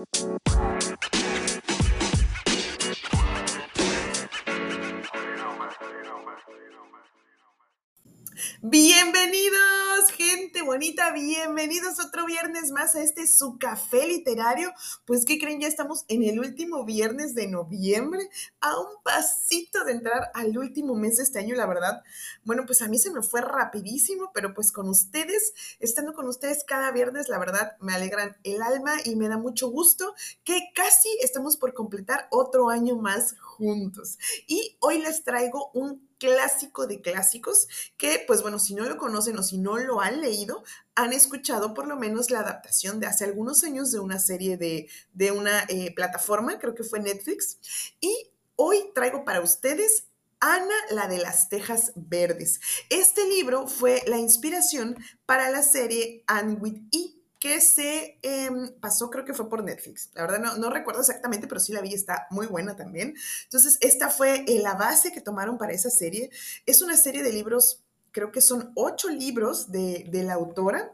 Música Bienvenidos, gente bonita, bienvenidos otro viernes más a este su café literario. Pues, ¿qué creen? Ya estamos en el último viernes de noviembre, a un pasito de entrar al último mes de este año, la verdad. Bueno, pues a mí se me fue rapidísimo, pero pues con ustedes, estando con ustedes cada viernes, la verdad me alegran el alma y me da mucho gusto que casi estamos por completar otro año más juntos. Y hoy les traigo un clásico de clásicos que, pues bueno, si no lo conocen o si no lo han leído, han escuchado por lo menos la adaptación de hace algunos años de una serie de, de una eh, plataforma, creo que fue Netflix. Y hoy traigo para ustedes Ana, la de las Tejas Verdes. Este libro fue la inspiración para la serie Anne with E que se em, pasó, creo que fue por Netflix. La verdad no, no, recuerdo exactamente, pero sí la vi, está muy buena también. Entonces, esta fue eh, la base que tomaron para esa serie. Es una serie de libros, creo que son ocho libros de, de la autora.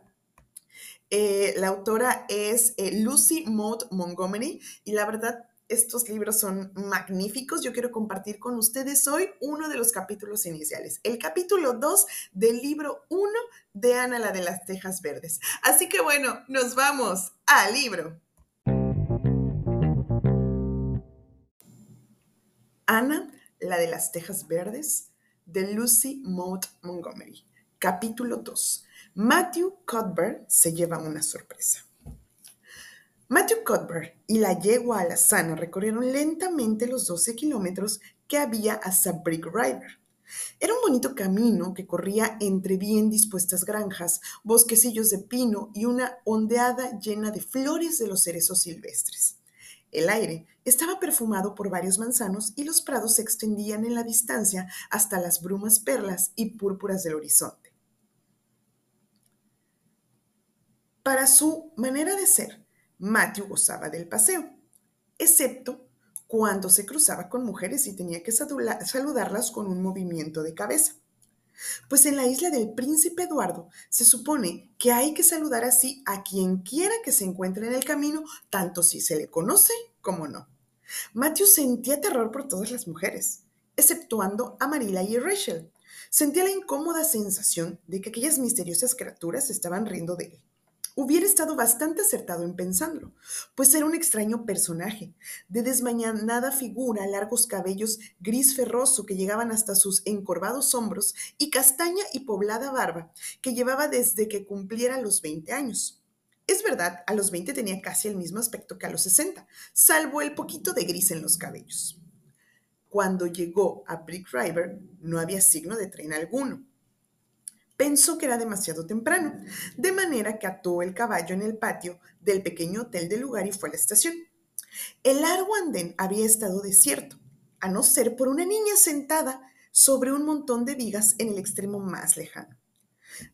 Eh, la autora es eh, Lucy Maud Montgomery y la verdad estos libros son magníficos. Yo quiero compartir con ustedes hoy uno de los capítulos iniciales, el capítulo 2 del libro 1 de Ana la de las Tejas Verdes. Así que bueno, nos vamos al libro. Ana, la de las Tejas Verdes, de Lucy Maud Montgomery. Capítulo 2. Matthew Cuthbert se lleva una sorpresa. Matthew Cuthbert y la yegua alazana recorrieron lentamente los 12 kilómetros que había hasta Brick River. Era un bonito camino que corría entre bien dispuestas granjas, bosquecillos de pino y una ondeada llena de flores de los cerezos silvestres. El aire estaba perfumado por varios manzanos y los prados se extendían en la distancia hasta las brumas perlas y púrpuras del horizonte. Para su manera de ser, Matthew gozaba del paseo, excepto cuando se cruzaba con mujeres y tenía que saludarlas con un movimiento de cabeza. Pues en la isla del príncipe Eduardo se supone que hay que saludar así a quien quiera que se encuentre en el camino, tanto si se le conoce como no. Matthew sentía terror por todas las mujeres, exceptuando a Marilla y Rachel. Sentía la incómoda sensación de que aquellas misteriosas criaturas estaban riendo de él. Hubiera estado bastante acertado en pensarlo, pues era un extraño personaje, de desmañanada figura, largos cabellos gris ferroso que llegaban hasta sus encorvados hombros y castaña y poblada barba que llevaba desde que cumpliera los 20 años. Es verdad, a los 20 tenía casi el mismo aspecto que a los 60, salvo el poquito de gris en los cabellos. Cuando llegó a Brick River no había signo de tren alguno Pensó que era demasiado temprano, de manera que ató el caballo en el patio del pequeño hotel del lugar y fue a la estación. El largo andén había estado desierto, a no ser por una niña sentada sobre un montón de vigas en el extremo más lejano.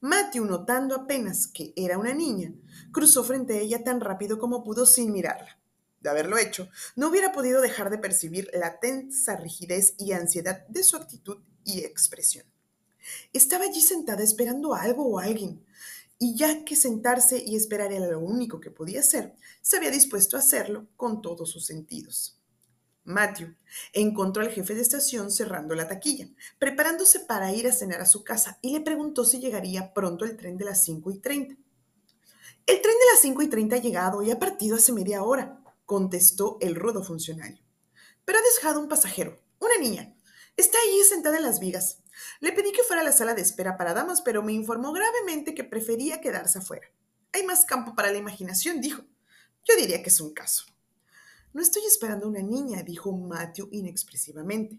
Matthew, notando apenas que era una niña, cruzó frente a ella tan rápido como pudo sin mirarla. De haberlo hecho, no hubiera podido dejar de percibir la tensa rigidez y ansiedad de su actitud y expresión. Estaba allí sentada esperando algo o alguien, y ya que sentarse y esperar era lo único que podía hacer, se había dispuesto a hacerlo con todos sus sentidos. Matthew encontró al jefe de estación cerrando la taquilla, preparándose para ir a cenar a su casa, y le preguntó si llegaría pronto el tren de las 5 y 30. El tren de las 5 y 30 ha llegado y ha partido hace media hora, contestó el rudo funcionario. Pero ha dejado un pasajero, una niña. Está allí sentada en las vigas. Le pedí que fuera a la sala de espera para damas, pero me informó gravemente que prefería quedarse afuera. Hay más campo para la imaginación, dijo. Yo diría que es un caso. No estoy esperando a una niña, dijo Matthew inexpresivamente.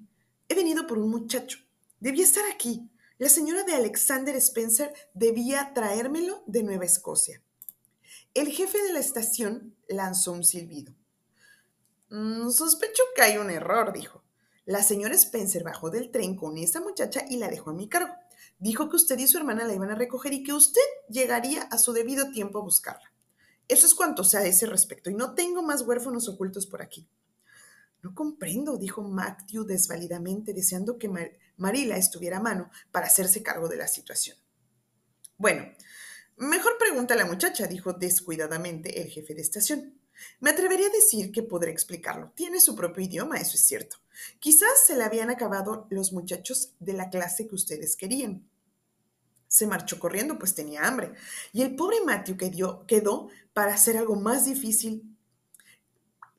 He venido por un muchacho. Debía estar aquí. La señora de Alexander Spencer debía traérmelo de Nueva Escocia. El jefe de la estación lanzó un silbido. Mm, sospecho que hay un error, dijo. La señora Spencer bajó del tren con esa muchacha y la dejó a mi cargo. Dijo que usted y su hermana la iban a recoger y que usted llegaría a su debido tiempo a buscarla. Eso es cuanto sea a ese respecto y no tengo más huérfanos ocultos por aquí. No comprendo, dijo Matthew desvalidamente, deseando que Marila estuviera a mano para hacerse cargo de la situación. Bueno, mejor pregunta a la muchacha, dijo descuidadamente el jefe de estación. Me atrevería a decir que podré explicarlo. Tiene su propio idioma, eso es cierto. Quizás se le habían acabado los muchachos de la clase que ustedes querían. Se marchó corriendo, pues tenía hambre. Y el pobre Matthew quedó, para hacer algo más difícil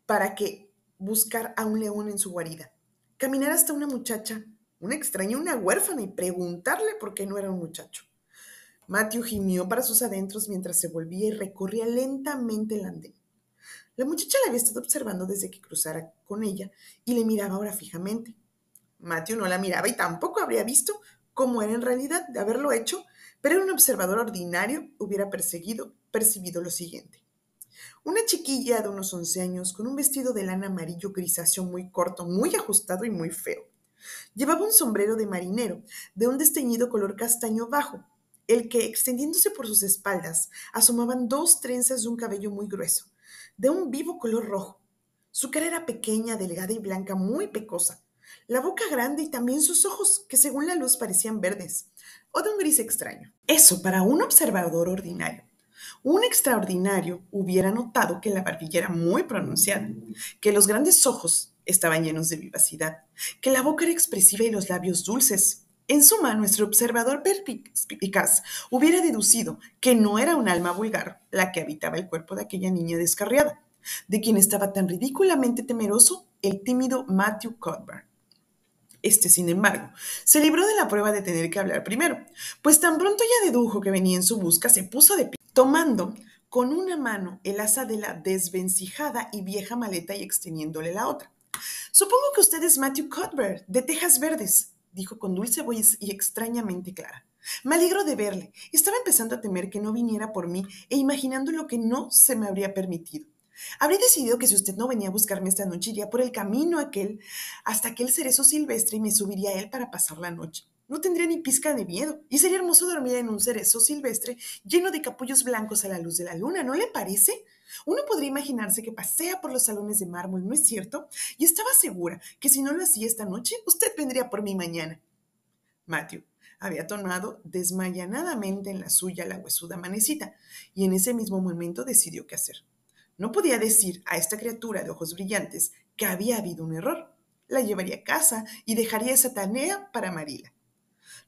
para que buscar a un león en su guarida. Caminar hasta una muchacha, una extraña, una huérfana, y preguntarle por qué no era un muchacho. Matthew gimió para sus adentros mientras se volvía y recorría lentamente el andén. La muchacha la había estado observando desde que cruzara con ella y le miraba ahora fijamente. Matthew no la miraba y tampoco habría visto cómo era en realidad de haberlo hecho, pero un observador ordinario hubiera perseguido, percibido lo siguiente. Una chiquilla de unos 11 años con un vestido de lana amarillo grisáceo muy corto, muy ajustado y muy feo. Llevaba un sombrero de marinero, de un desteñido color castaño bajo, el que, extendiéndose por sus espaldas, asomaban dos trenzas de un cabello muy grueso, de un vivo color rojo. Su cara era pequeña, delgada y blanca, muy pecosa. La boca grande y también sus ojos, que según la luz parecían verdes, o de un gris extraño. Eso para un observador ordinario. Un extraordinario hubiera notado que la barbilla era muy pronunciada, que los grandes ojos estaban llenos de vivacidad, que la boca era expresiva y los labios dulces, en suma, nuestro observador perspicaz hubiera deducido que no era un alma vulgar la que habitaba el cuerpo de aquella niña descarriada, de quien estaba tan ridículamente temeroso el tímido Matthew Cuthbert. Este, sin embargo, se libró de la prueba de tener que hablar primero, pues tan pronto ya dedujo que venía en su busca, se puso de pie, tomando con una mano el asa de la desvencijada y vieja maleta y extendiéndole la otra. Supongo que usted es Matthew Cuthbert, de Tejas Verdes, dijo con dulce voz y extrañamente clara. Me alegro de verle. Estaba empezando a temer que no viniera por mí e imaginando lo que no se me habría permitido. Habría decidido que si usted no venía a buscarme esta noche, iría por el camino aquel hasta aquel cerezo silvestre y me subiría a él para pasar la noche. No tendría ni pizca de miedo y sería hermoso dormir en un cerezo silvestre lleno de capullos blancos a la luz de la luna, ¿no le parece? Uno podría imaginarse que pasea por los salones de mármol, ¿no es cierto? Y estaba segura que si no lo hacía esta noche, usted vendría por mí mañana. Matthew había tomado desmayanadamente en la suya la huesuda manecita, y en ese mismo momento decidió qué hacer. No podía decir a esta criatura de ojos brillantes que había habido un error. La llevaría a casa y dejaría esa tarea para Marila.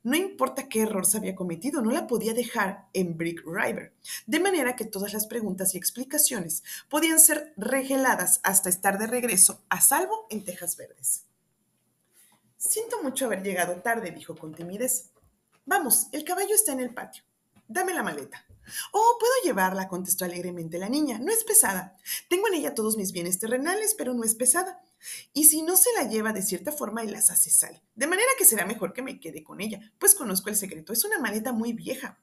No importa qué error se había cometido, no la podía dejar en Brick River, de manera que todas las preguntas y explicaciones podían ser regeladas hasta estar de regreso a salvo en Tejas Verdes. Siento mucho haber llegado tarde, dijo con timidez. Vamos, el caballo está en el patio. Dame la maleta. Oh, puedo llevarla, contestó alegremente la niña. No es pesada. Tengo en ella todos mis bienes terrenales, pero no es pesada. Y si no se la lleva de cierta forma, él las hace sal. De manera que será mejor que me quede con ella, pues conozco el secreto. Es una maleta muy vieja.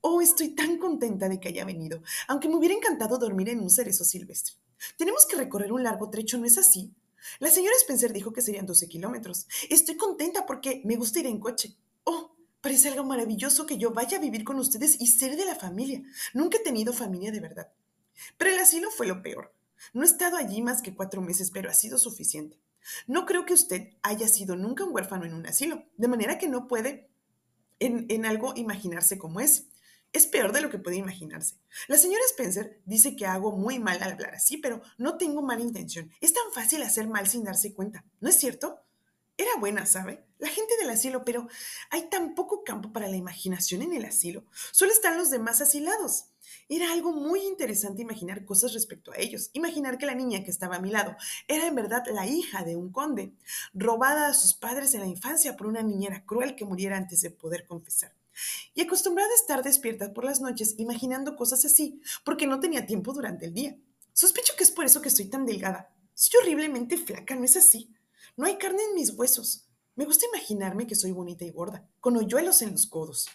Oh, estoy tan contenta de que haya venido, aunque me hubiera encantado dormir en un cerezo silvestre. Tenemos que recorrer un largo trecho, ¿no es así? La señora Spencer dijo que serían 12 kilómetros. Estoy contenta porque me gusta ir en coche. Parece algo maravilloso que yo vaya a vivir con ustedes y ser de la familia. Nunca he tenido familia de verdad. Pero el asilo fue lo peor. No he estado allí más que cuatro meses, pero ha sido suficiente. No creo que usted haya sido nunca un huérfano en un asilo, de manera que no puede en, algo imaginarse como es. Es peor de lo que puede imaginarse. La señora Spencer dice que hago muy mal al hablar así, pero no tengo mala intención. Es tan fácil hacer mal sin darse cuenta, ¿no es cierto? Era buena, ¿sabe? La gente del asilo, pero hay tan poco campo para la imaginación en el asilo. Solo están los demás asilados. Era algo muy interesante imaginar cosas respecto a ellos. Imaginar que la niña que estaba a mi lado era en verdad la hija de un conde, robada a sus padres en la infancia por una niñera cruel que muriera antes de poder confesar. Y acostumbrada a estar despierta por las noches imaginando cosas así, porque no tenía tiempo durante el día. Sospecho que es por eso que estoy tan delgada. Soy horriblemente flaca, ¿no es así? No hay carne en mis huesos. Me gusta imaginarme que soy bonita y gorda, con hoyuelos en los codos.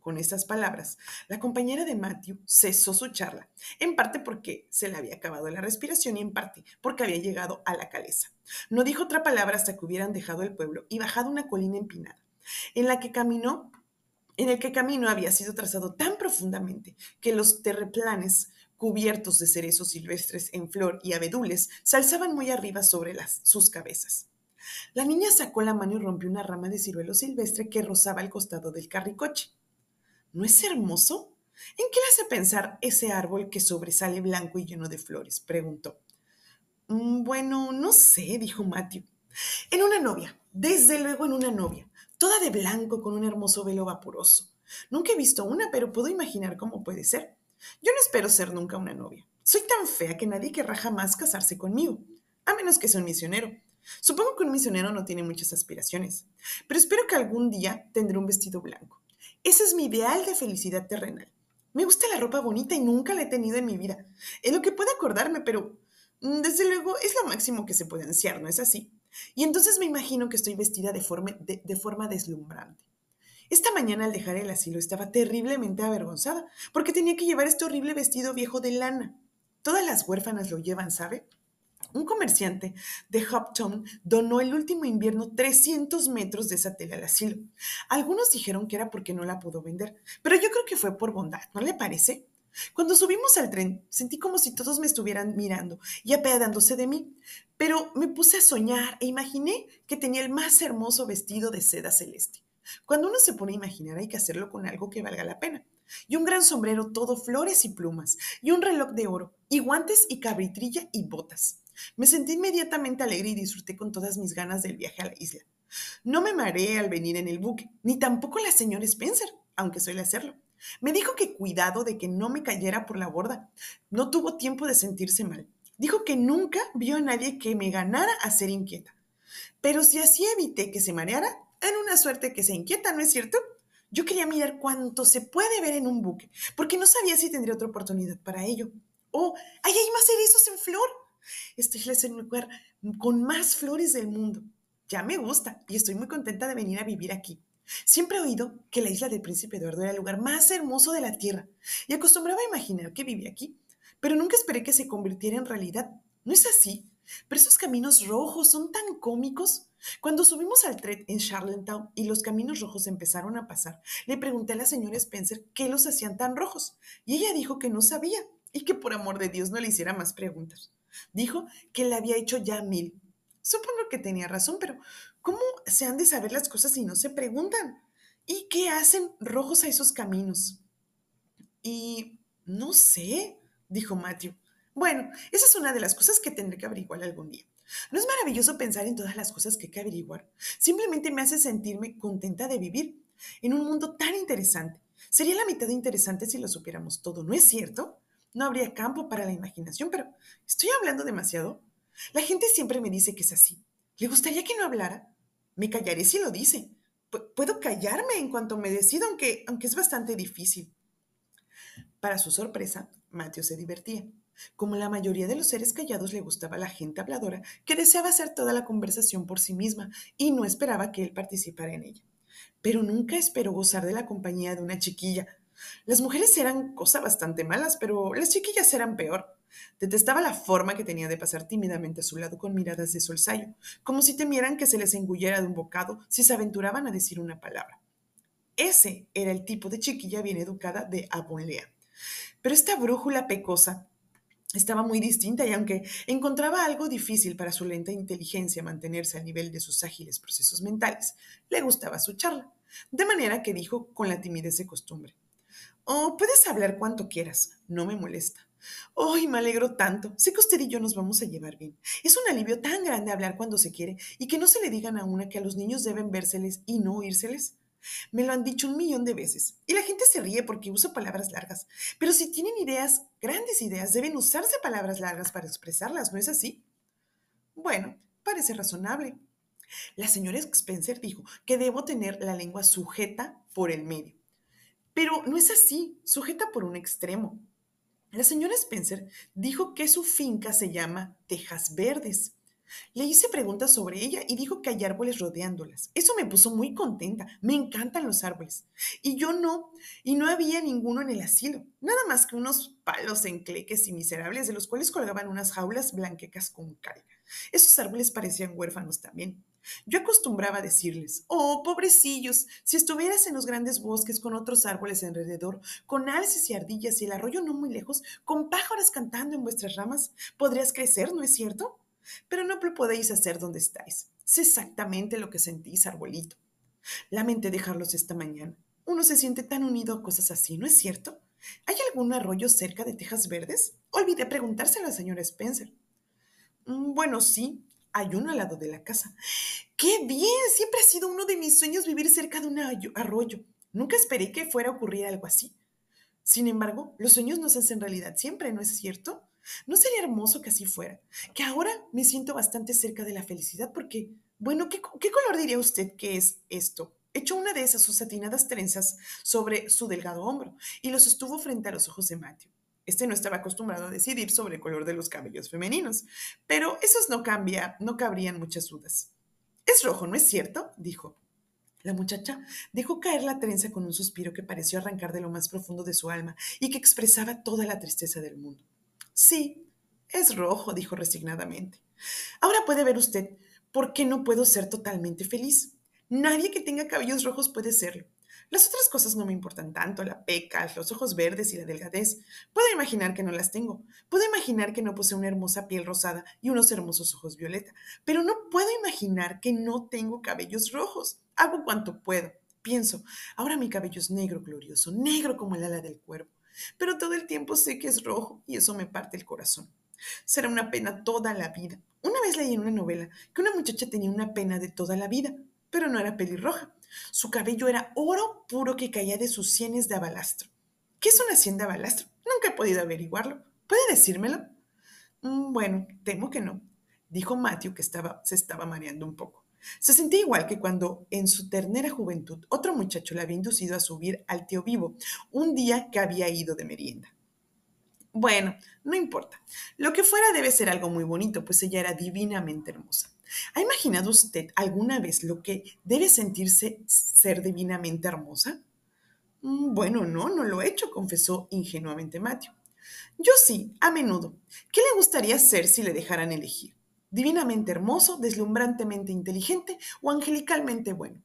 Con estas palabras, la compañera de Matthew cesó su charla, en parte porque se le había acabado la respiración y en parte porque había llegado a la caleza. No dijo otra palabra hasta que hubieran dejado el pueblo y bajado una colina empinada, en la que caminó, en el que camino había sido trazado tan profundamente que los terreplanes cubiertos de cerezos silvestres en flor y abedules se alzaban muy arriba sobre sus cabezas. La niña sacó la mano y rompió una rama de ciruelo silvestre que rozaba al costado del carricoche. ¿No es hermoso? ¿En qué le hace pensar ese árbol que sobresale blanco y lleno de flores? preguntó. Mm, bueno, no sé, dijo Matthew. En una novia, desde luego en una novia, toda de blanco con un hermoso velo vaporoso. Nunca he visto una, pero puedo imaginar cómo puede ser. Yo no espero ser nunca una novia. Soy tan fea que nadie querrá jamás casarse conmigo, a menos que sea un misionero. Supongo que un misionero no tiene muchas aspiraciones, pero espero que algún día tendré un vestido blanco. Ese es mi ideal de felicidad terrenal. Me gusta la ropa bonita y nunca la he tenido en mi vida. En lo que puedo acordarme, pero mm, desde luego es lo máximo que se puede ansiar, ¿no es así? Y entonces me imagino que estoy vestida de forma, de forma deslumbrante. Esta mañana al dejar el asilo estaba terriblemente avergonzada porque tenía que llevar este horrible vestido viejo de lana. Todas las huérfanas lo llevan, ¿sabe? Un comerciante de Hoptown donó el último invierno 300 metros de esa tela al asilo. Algunos dijeron que era porque no la pudo vender, pero yo creo que fue por bondad, ¿no le parece? Cuando subimos al tren, sentí como si todos me estuvieran mirando y apeadándose de mí, pero me puse a soñar e imaginé que tenía el más hermoso vestido de seda celeste. Cuando uno se pone a imaginar hay que hacerlo con algo que valga la pena. Y un gran sombrero todo flores y plumas, y un reloj de oro, y guantes y cabritrilla y botas. Me sentí inmediatamente alegre y disfruté con todas mis ganas del viaje a la isla. No me mareé al venir en el buque, ni tampoco la señora Spencer, aunque suele hacerlo. Me dijo que cuidado de que no me cayera por la borda. No tuvo tiempo de sentirse mal. Dijo que nunca vio a nadie que me ganara a ser inquieta. Pero si así evité que se mareara, en una suerte que se inquieta, ¿no es cierto? Yo quería mirar cuánto se puede ver en un buque, porque no sabía si tendría otra oportunidad para ello. Oh, ahí hay más erizos en flor. Este es el lugar con más flores del mundo. Ya me gusta y estoy muy contenta de venir a vivir aquí. Siempre he oído que la isla del príncipe Eduardo era el lugar más hermoso de la tierra y acostumbraba a imaginar que vivía aquí, pero nunca esperé que se convirtiera en realidad. ¿No es así? Pero esos caminos rojos son tan cómicos. Cuando subimos al tren en Charlottetown y los caminos rojos empezaron a pasar, le pregunté a la señora Spencer qué los hacían tan rojos y ella dijo que no sabía y que por amor de Dios no le hiciera más preguntas. Dijo que le había hecho ya mil. Supongo que tenía razón, pero ¿cómo se han de saber las cosas si no se preguntan? ¿Y qué hacen rojos a esos caminos? Y no sé, dijo Matthew. Bueno, esa es una de las cosas que tendré que averiguar algún día. ¿No es maravilloso pensar en todas las cosas que hay que averiguar? Simplemente me hace sentirme contenta de vivir en un mundo tan interesante. Sería la mitad de interesante si lo supiéramos todo, ¿no es cierto? No habría campo para la imaginación, pero ¿estoy hablando demasiado? La gente siempre me dice que es así. ¿Le gustaría que no hablara? Me callaré si lo dice. puedo callarme en cuanto me decido, aunque, aunque es bastante difícil. Para su sorpresa, Mateo se divertía. Como la mayoría de los seres callados le gustaba la gente habladora, que deseaba hacer toda la conversación por sí misma y no esperaba que él participara en ella. Pero nunca esperó gozar de la compañía de una chiquilla, las mujeres eran cosa bastante malas, pero las chiquillas eran peor. Detestaba la forma que tenía de pasar tímidamente a su lado con miradas de solsayo, como si temieran que se les engullera de un bocado si se aventuraban a decir una palabra. Ese era el tipo de chiquilla bien educada de Avonlea. Pero esta brújula pecosa estaba muy distinta y aunque encontraba algo difícil para su lenta inteligencia mantenerse al nivel de sus ágiles procesos mentales, le gustaba su charla, de manera que dijo con la timidez de costumbre. Oh, puedes hablar cuanto quieras, no me molesta. ¡Ay, me alegro tanto! Sé que usted y yo nos vamos a llevar bien. Es un alivio tan grande hablar cuando se quiere y que no se le digan a una que a los niños deben vérseles y no oírseles. Me lo han dicho un millón de veces y la gente se ríe porque uso palabras largas. Pero si tienen ideas, grandes ideas, deben usarse palabras largas para expresarlas, ¿no es así? Bueno, parece razonable. La señora Spencer dijo que debo tener la lengua sujeta por el medio pero no es así, sujeta por un extremo. La señora Spencer dijo que su finca se llama Tejas Verdes. Le hice preguntas sobre ella y dijo que hay árboles rodeándolas. Eso me puso muy contenta. Me encantan los árboles. Y yo no, y no había ninguno en el asilo. Nada más que unos palos encleques y miserables de los cuales colgaban unas jaulas blanquecas con cal. Esos árboles parecían huérfanos también. Yo acostumbraba a decirles, oh, pobrecillos, si estuvieras en los grandes bosques con otros árboles alrededor, con alces y ardillas y el arroyo no muy lejos, con pájaros cantando en vuestras ramas, podrías crecer, ¿no es cierto? Pero no lo podéis hacer donde estáis. Sé exactamente lo que sentís, arbolito. Lamenté dejarlos esta mañana. Uno se siente tan unido a cosas así, ¿no es cierto? ¿Hay algún arroyo cerca de Tejas Verdes? Olvidé preguntárselo a la señora Spencer. Mm, bueno, sí, hay uno al lado de la casa. ¡Qué bien! Siempre ha sido uno de mis sueños vivir cerca de un arroyo. Nunca esperé que fuera a ocurrir algo así. Sin embargo, los sueños no se hacen realidad siempre, ¿no es cierto? ¿No sería hermoso que así fuera? Que ahora me siento bastante cerca de la felicidad porque, bueno, ¿qué, color diría usted que es esto? Echó una de esas sus satinadas trenzas sobre su delgado hombro y lo sostuvo frente a los ojos de Matthew. Este no estaba acostumbrado a decidir sobre el color de los cabellos femeninos, pero esos no cambia, no cabrían muchas dudas. Es rojo, ¿no es cierto? dijo. La muchacha dejó caer la trenza con un suspiro que pareció arrancar de lo más profundo de su alma y que expresaba toda la tristeza del mundo. Sí, es rojo, dijo resignadamente. Ahora puede ver usted por qué no puedo ser totalmente feliz. Nadie que tenga cabellos rojos puede serlo. Las otras cosas no me importan tanto, la peca, los ojos verdes y la delgadez. Puedo imaginar que no las tengo. Puedo imaginar que no poseo una hermosa piel rosada y unos hermosos ojos violeta. Pero no puedo imaginar que no tengo cabellos rojos. Hago cuanto puedo. Pienso, ahora mi cabello es negro glorioso, negro como el ala del cuervo. Pero todo el tiempo sé que es rojo y eso me parte el corazón. Será una pena toda la vida. Una vez leí en una novela que una muchacha tenía una pena de toda la vida, pero no era pelirroja. Su cabello era oro puro que caía de sus sienes de abalastro. ¿Qué es una sien de abalastro? Nunca he podido averiguarlo. ¿Puede decírmelo? Mm, bueno, temo que no, dijo Matthew, que estaba, se estaba mareando un poco. Se sentía igual que cuando en su ternera juventud otro muchacho le había inducido a subir al tío vivo un día que había ido de merienda. Bueno, no importa. Lo que fuera debe ser algo muy bonito, pues ella era divinamente hermosa. ¿Ha imaginado usted alguna vez lo que debe sentirse ser divinamente hermosa? Mm, bueno, no, no lo he hecho, confesó ingenuamente Matthew. Yo sí, a menudo. ¿Qué le gustaría ser si le dejaran elegir? ¿Divinamente hermoso, deslumbrantemente inteligente o angelicalmente bueno?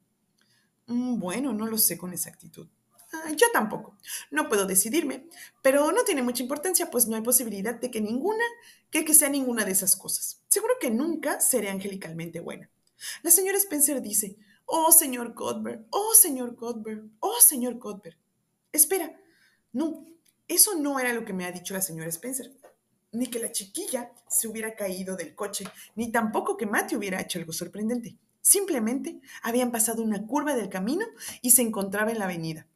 Mm, bueno, no lo sé con exactitud. Ah, yo tampoco. No puedo decidirme, pero no tiene mucha importancia, pues no hay posibilidad de que ninguna, que, que sea ninguna de esas cosas. Seguro que nunca seré angelicalmente buena. La señora Spencer dice, oh señor Cuthbert, oh señor Cuthbert, oh señor Cuthbert. Espera, no, eso no era lo que me ha dicho la señora Spencer. Ni que la chiquilla se hubiera caído del coche, ni tampoco que Matthew hubiera hecho algo sorprendente. Simplemente habían pasado una curva del camino y se encontraba en la avenida.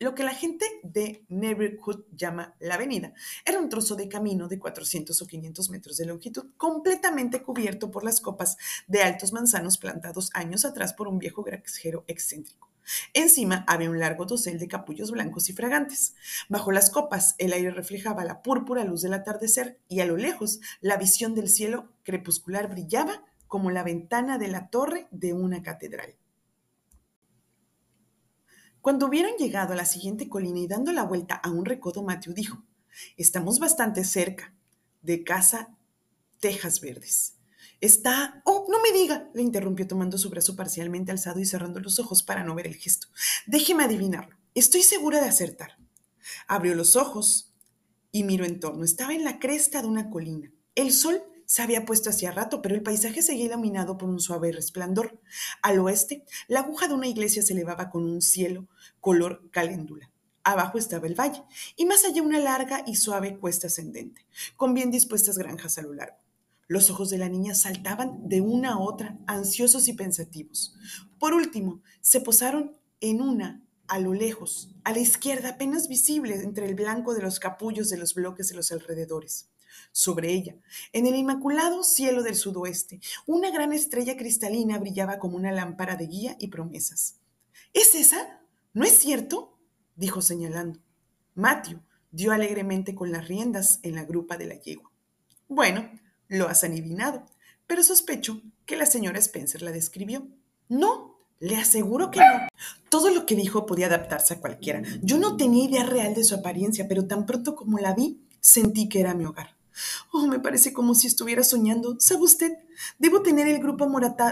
Lo que la gente de Neighborhood llama la avenida era un trozo de camino de 400 o 500 metros de longitud, completamente cubierto por las copas de altos manzanos plantados años atrás por un viejo granjero excéntrico. Encima había un largo dosel de capullos blancos y fragantes. Bajo las copas el aire reflejaba la púrpura luz del atardecer y a lo lejos la visión del cielo crepuscular brillaba como la ventana de la torre de una catedral. Cuando hubieron llegado a la siguiente colina y dando la vuelta a un recodo, Matthew dijo, estamos bastante cerca de casa Tejas Verdes. Está... Oh, no me diga, le interrumpió tomando su brazo parcialmente alzado y cerrando los ojos para no ver el gesto. Déjeme adivinarlo. Estoy segura de acertar. Abrió los ojos y miró en torno. Estaba en la cresta de una colina. El sol se había puesto hacía rato, pero el paisaje seguía iluminado por un suave resplandor. Al oeste, la aguja de una iglesia se elevaba con un cielo color caléndula. Abajo estaba el valle, y más allá una larga y suave cuesta ascendente, con bien dispuestas granjas a lo largo. Los ojos de la niña saltaban de una a otra, ansiosos y pensativos. Por último, se posaron en una a lo lejos, a la izquierda, apenas visible entre el blanco de los capullos de los bloques de los alrededores sobre ella. En el inmaculado cielo del sudoeste, una gran estrella cristalina brillaba como una lámpara de guía y promesas. ¿Es esa? ¿No es cierto? dijo señalando. Matthew dio alegremente con las riendas en la grupa de la yegua. Bueno, lo has adivinado, pero sospecho que la señora Spencer la describió. No, le aseguro que no. Todo lo que dijo podía adaptarse a cualquiera. Yo no tenía idea real de su apariencia, pero tan pronto como la vi, sentí que era mi hogar. Oh, me parece como si estuviera soñando. ¿Sabe usted? Debo tener el, grupo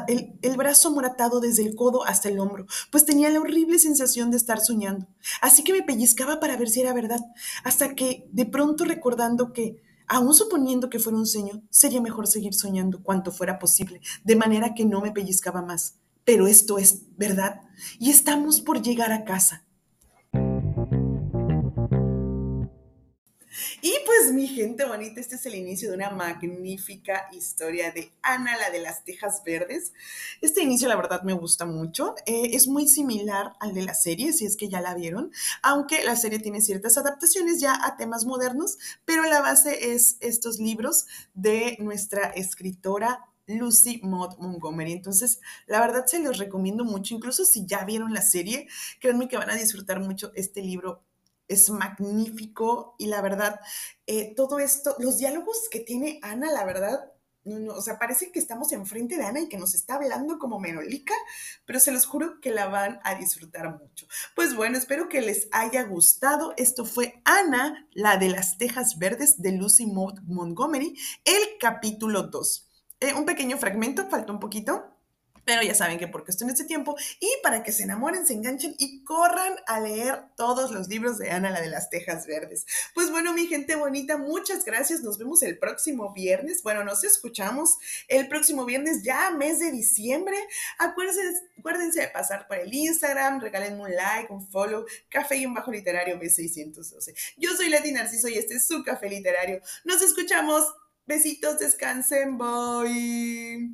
el, el brazo moratado desde el codo hasta el hombro, pues tenía la horrible sensación de estar soñando. Así que me pellizcaba para ver si era verdad, hasta que, de pronto recordando que, aun suponiendo que fuera un sueño, sería mejor seguir soñando cuanto fuera posible, de manera que no me pellizcaba más. Pero esto es verdad, y estamos por llegar a casa. Y pues mi gente bonita, este es el inicio de una magnífica historia de Ana, la de las Tejas Verdes. Este inicio la verdad me gusta mucho. Eh, es muy similar al de la serie, si es que ya la vieron, aunque la serie tiene ciertas adaptaciones ya a temas modernos, pero la base es estos libros de nuestra escritora Lucy Maud Montgomery. Entonces, la verdad se los recomiendo mucho, incluso si ya vieron la serie, créanme que van a disfrutar mucho este libro es magnífico y la verdad, eh, todo esto, los diálogos que tiene Ana, la verdad, no, o sea, parece que estamos enfrente de Ana y que nos está hablando como Menolica, pero se los juro que la van a disfrutar mucho. Pues bueno, espero que les haya gustado. Esto fue Ana, la de las Tejas Verdes de Lucy Montgomery, el capítulo 2. Eh, un pequeño fragmento, falta un poquito. Pero ya saben que por cuestiones de tiempo y para que se enamoren, se enganchen y corran a leer todos los libros de Ana, la de las Tejas Verdes. Pues bueno, mi gente bonita, muchas gracias. Nos vemos el próximo viernes. Bueno, nos escuchamos el próximo viernes, ya mes de diciembre. Acuérdense, acuérdense de pasar por el Instagram, regálenme un like, un follow, café y un bajo literario B612. Yo soy Leti Narciso y este es su café literario. Nos escuchamos. Besitos, descansen, bye.